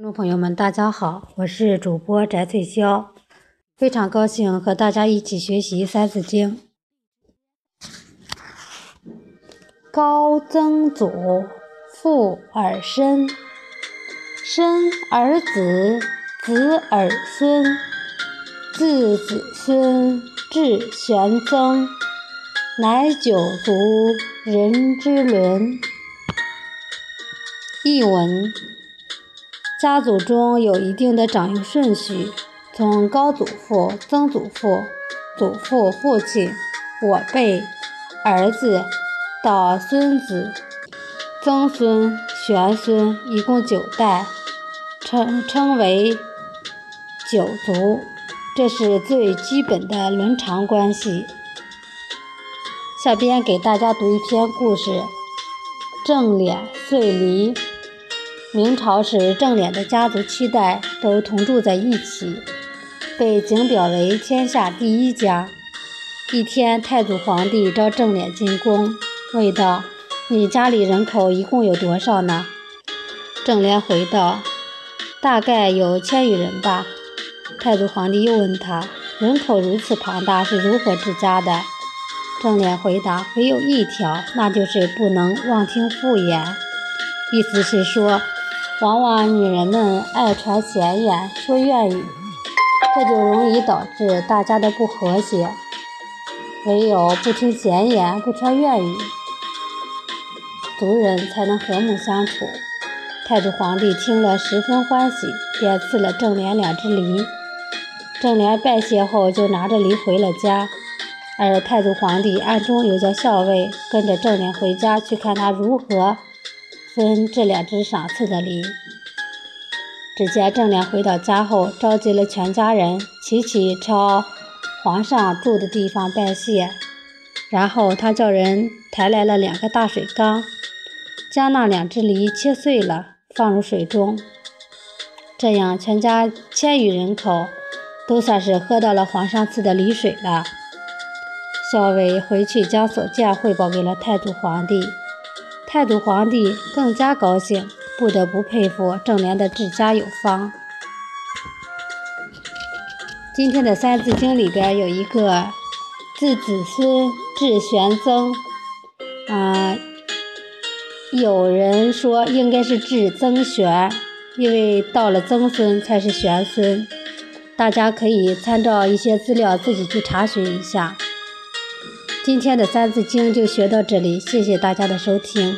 听众朋友们，大家好，我是主播翟翠霄，非常高兴和大家一起学习《三字经》。高曾祖父而身，身而子，子而孙，自子孙至玄曾，乃九族人之伦。译文。家族中有一定的长幼顺序，从高祖父、曾祖父、祖父、父亲、我辈、儿子到孙子、曾孙、玄孙，一共九代，称称为九族，这是最基本的伦常关系。下边给大家读一篇故事：正脸碎离。明朝时，正脸的家族七代都同住在一起，被景表为天下第一家。一天，太祖皇帝召正脸进宫，问道：“你家里人口一共有多少呢？”正脸回道：“大概有千余人吧。”太祖皇帝又问他：“人口如此庞大，是如何治家的？”正脸回答：“唯有一条，那就是不能妄听妇言。”意思是说。往往女人们爱传闲言，说怨语，这就容易导致大家的不和谐。唯有不听闲言，不传怨语，族人才能和睦相处。太祖皇帝听了十分欢喜，便赐了正莲两只梨。正莲拜谢后，就拿着梨回了家。而太祖皇帝暗中有叫校尉跟着正莲回家，去看他如何。分这两只赏赐的梨。只见郑良回到家后，召集了全家人，齐齐朝皇上住的地方拜谢。然后他叫人抬来了两个大水缸，将那两只梨切碎了，放入水中。这样，全家千余人口都算是喝到了皇上赐的梨水了。校尉回去将所见汇报给了太祖皇帝。太祖皇帝更加高兴，不得不佩服正廉的治家有方。今天的《三字经》里边有一个“自子孙至玄曾”，啊，有人说应该是至曾玄，因为到了曾孙才是玄孙。大家可以参照一些资料自己去查询一下。今天的《三字经》就学到这里，谢谢大家的收听。